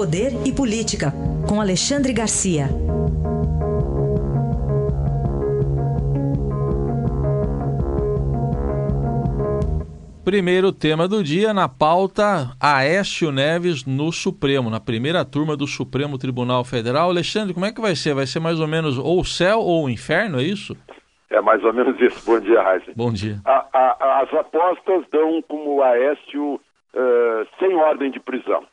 Poder e Política, com Alexandre Garcia. Primeiro tema do dia na pauta Aécio Neves no Supremo, na primeira turma do Supremo Tribunal Federal. Alexandre, como é que vai ser? Vai ser mais ou menos ou o céu ou o inferno, é isso? É mais ou menos isso. Bom dia, Raíssa. Bom dia. A, a, as apostas dão como Aécio uh, sem ordem de prisão?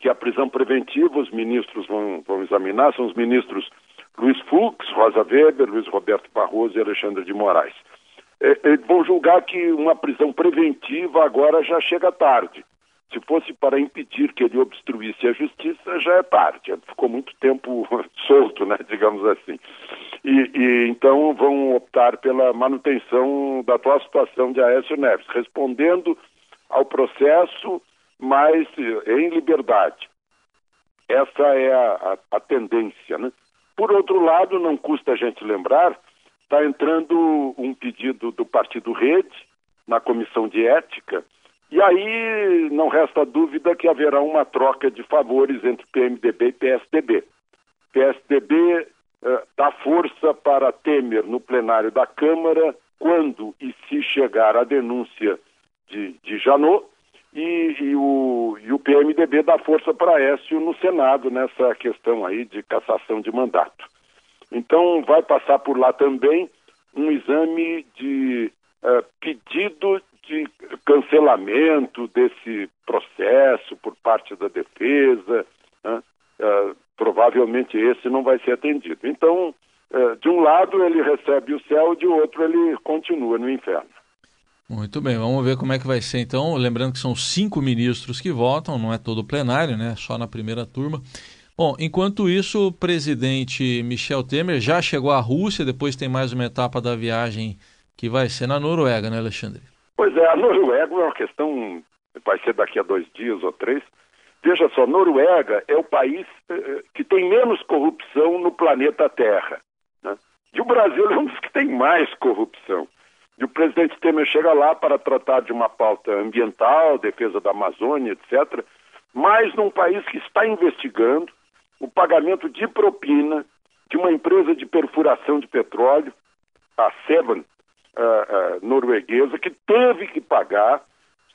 Que a prisão preventiva, os ministros vão, vão examinar, são os ministros Luiz Fux, Rosa Weber, Luiz Roberto Barroso e Alexandre de Moraes é, é, vão julgar que uma prisão preventiva agora já chega tarde. Se fosse para impedir que ele obstruísse a justiça, já é tarde. Ficou muito tempo solto, né, digamos assim. E, e, então vão optar pela manutenção da atual situação de Aécio Neves, respondendo ao processo, mas em liberdade. Essa é a, a, a tendência. Né? Por outro lado, não custa a gente lembrar está entrando um pedido do Partido Rede na comissão de ética, e aí não resta dúvida que haverá uma troca de favores entre PMDB e PSDB. PSDB eh, dá força para Temer no plenário da Câmara quando e se chegar a denúncia de, de Janot, e, e, o, e o PMDB dá força para Écio no Senado nessa questão aí de cassação de mandato. Então, vai passar por lá também um exame de uh, pedido de cancelamento desse processo por parte da defesa. Né? Uh, provavelmente esse não vai ser atendido. Então, uh, de um lado ele recebe o céu, de outro ele continua no inferno. Muito bem, vamos ver como é que vai ser então. Lembrando que são cinco ministros que votam, não é todo o plenário, né? Só na primeira turma. Bom, enquanto isso, o presidente Michel Temer já chegou à Rússia, depois tem mais uma etapa da viagem que vai ser na Noruega, né, Alexandre? Pois é, a Noruega é uma questão, vai ser daqui a dois dias ou três. Veja só, Noruega é o país eh, que tem menos corrupção no planeta Terra. Né? E o Brasil é um dos que tem mais corrupção. E o presidente Temer chega lá para tratar de uma pauta ambiental, defesa da Amazônia, etc., mas num país que está investigando, o pagamento de propina de uma empresa de perfuração de petróleo, a Sevan, uh, uh, norueguesa, que teve que pagar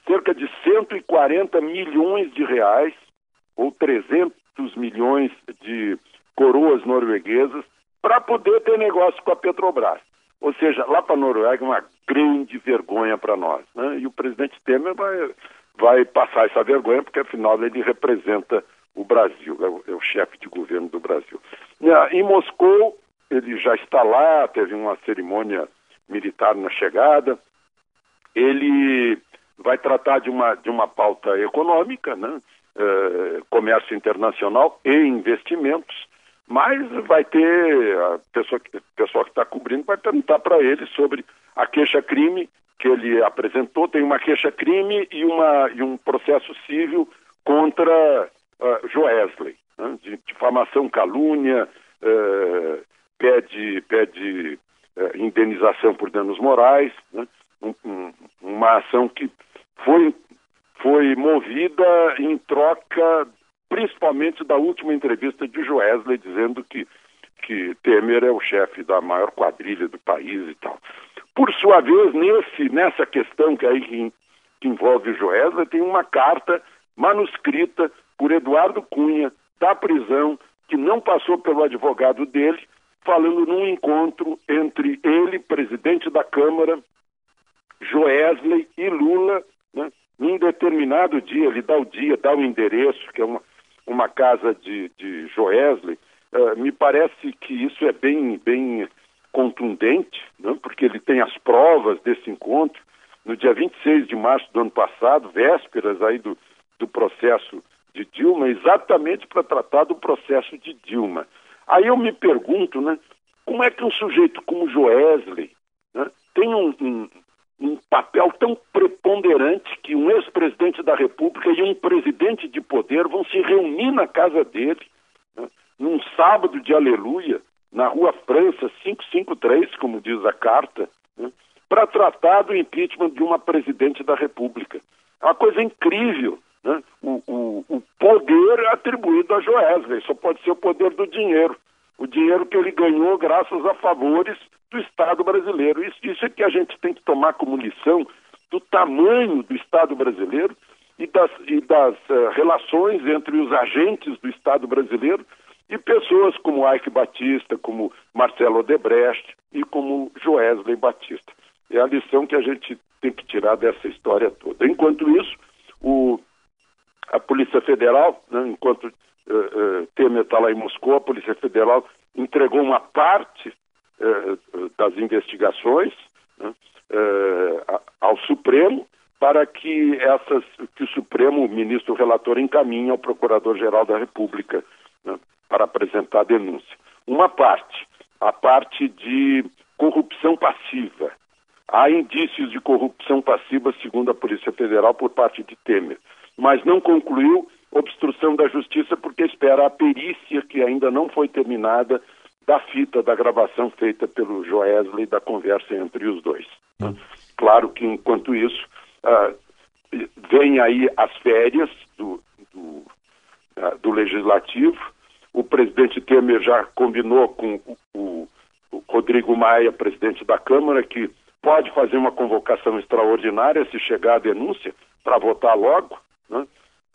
cerca de 140 milhões de reais, ou 300 milhões de coroas norueguesas, para poder ter negócio com a Petrobras. Ou seja, lá para a Noruega é uma grande vergonha para nós. Né? E o presidente Temer vai, vai passar essa vergonha, porque afinal ele representa o Brasil, é o, é o chefe de governo do Brasil. Em Moscou, ele já está lá, teve uma cerimônia militar na chegada. Ele vai tratar de uma, de uma pauta econômica, né? É, comércio internacional e investimentos, mas vai ter, a pessoa, a pessoa que está cobrindo vai perguntar para ele sobre a queixa-crime que ele apresentou. Tem uma queixa-crime e, uma, e um processo civil contra uh, Joesley, né, de difamação, calúnia, uh, pede, pede uh, indenização por danos morais, né, um, um, uma ação que foi, foi movida em troca principalmente da última entrevista de Joesley, dizendo que, que Temer é o chefe da maior quadrilha do país e tal. Por sua vez, nesse, nessa questão que aí que, que envolve o Joesley, tem uma carta manuscrita por Eduardo Cunha, da prisão, que não passou pelo advogado dele, falando num encontro entre ele, presidente da Câmara, Joesley e Lula, né, num determinado dia, ele dá o dia, dá o endereço, que é uma, uma casa de, de Joesley. Uh, me parece que isso é bem, bem contundente, né, porque ele tem as provas desse encontro. No dia 26 de março do ano passado, vésperas aí do, do processo de Dilma exatamente para tratar do processo de Dilma. Aí eu me pergunto, né, como é que um sujeito como Joesley né, tem um, um, um papel tão preponderante que um ex-presidente da República e um presidente de poder vão se reunir na casa dele, né, num sábado de aleluia, na rua França 553, como diz a carta, né, para tratar do impeachment de uma presidente da República. É uma coisa incrível. Né? O, o, o poder atribuído a Joesley, só pode ser o poder do dinheiro. O dinheiro que ele ganhou graças a favores do Estado brasileiro. Isso, isso é que a gente tem que tomar como lição do tamanho do Estado brasileiro e das, e das uh, relações entre os agentes do Estado brasileiro pessoas como Ike Batista, como Marcelo Odebrecht e como Joesley Batista. É a lição que a gente tem que tirar dessa história toda. Enquanto isso, o, a Polícia Federal, né, enquanto uh, uh, Temer está lá em Moscou, a Polícia Federal entregou uma parte uh, das investigações né, ao Supremo para que essas que o Supremo, o ministro relator, encaminhe ao Procurador-Geral da República né, para apresentar a denúncia. Uma parte, a parte de corrupção passiva. Há indícios de corrupção passiva, segundo a Polícia Federal, por parte de Temer, mas não concluiu obstrução da justiça porque espera a perícia que ainda não foi terminada da fita da gravação feita pelo Joesley da conversa entre os dois. Hum. Claro que, enquanto isso, uh, vem aí as férias do, do, uh, do, Legislativo. O presidente Temer já combinou com o, o, Rodrigo Maia, presidente da Câmara, que pode fazer uma convocação extraordinária se chegar a denúncia para votar logo, né?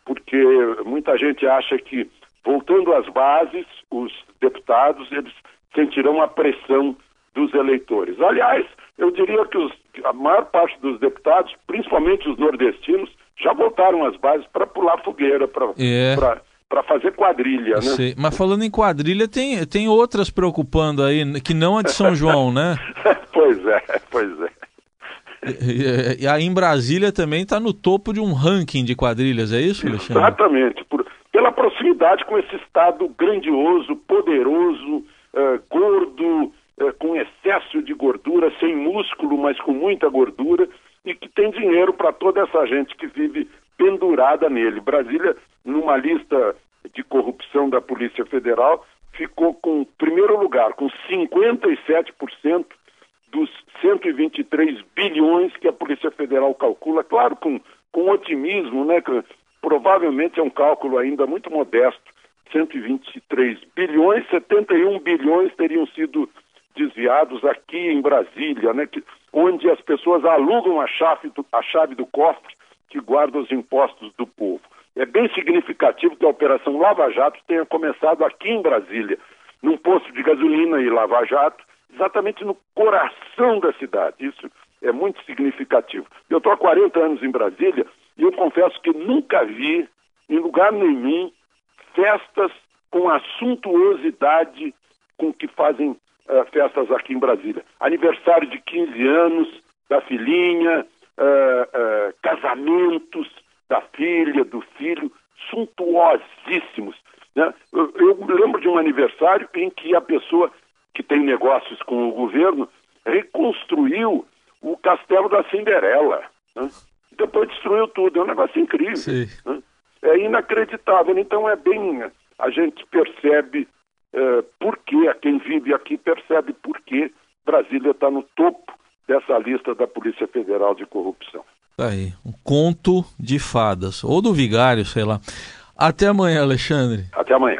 porque muita gente acha que, voltando às bases, os deputados eles sentirão a pressão dos eleitores. Aliás, eu diria que os, a maior parte dos deputados, principalmente os nordestinos, já voltaram às bases para pular fogueira, para é. Para fazer quadrilha, né? Sei. Mas falando em quadrilha, tem, tem outras preocupando aí, que não a de São João, né? pois é, pois é. E, e, aí em Brasília também está no topo de um ranking de quadrilhas, é isso, Alexandre? Exatamente, por, pela proximidade com esse estado grandioso, poderoso, uh, gordo, uh, com excesso de gordura, sem músculo, mas com muita gordura, e que tem dinheiro para toda essa gente que vive pendurada nele. Brasília, numa lista de corrupção da Polícia Federal, ficou com primeiro lugar, com 57% dos 123 bilhões que a Polícia Federal calcula, claro, com, com otimismo, né? Provavelmente é um cálculo ainda muito modesto. 123 bilhões, 71 bilhões teriam sido desviados aqui em Brasília, né? Que, onde as pessoas alugam a chave, do, a chave do cofre que guarda os impostos do povo. É bem significativo que a Operação Lava Jato tenha começado aqui em Brasília, num posto de gasolina e Lava Jato, exatamente no coração da cidade. Isso é muito significativo. Eu estou há 40 anos em Brasília e eu confesso que nunca vi, em lugar nenhum, festas com a suntuosidade com que fazem uh, festas aqui em Brasília. Aniversário de 15 anos da filhinha, uh, uh, casamentos da filha, do filho, suntuosíssimos. Né? Eu, eu lembro de um aniversário em que a pessoa que tem negócios com o governo, reconstruiu o castelo da Cinderela. Né? Depois destruiu tudo. É um negócio incrível. Né? É inacreditável. Então é bem. A gente percebe é, por que, quem vive aqui percebe por que Brasília está no topo dessa lista da Polícia Federal de corrupção. Tá aí, um conto de fadas, ou do vigário, sei lá. Até amanhã, Alexandre. Até amanhã.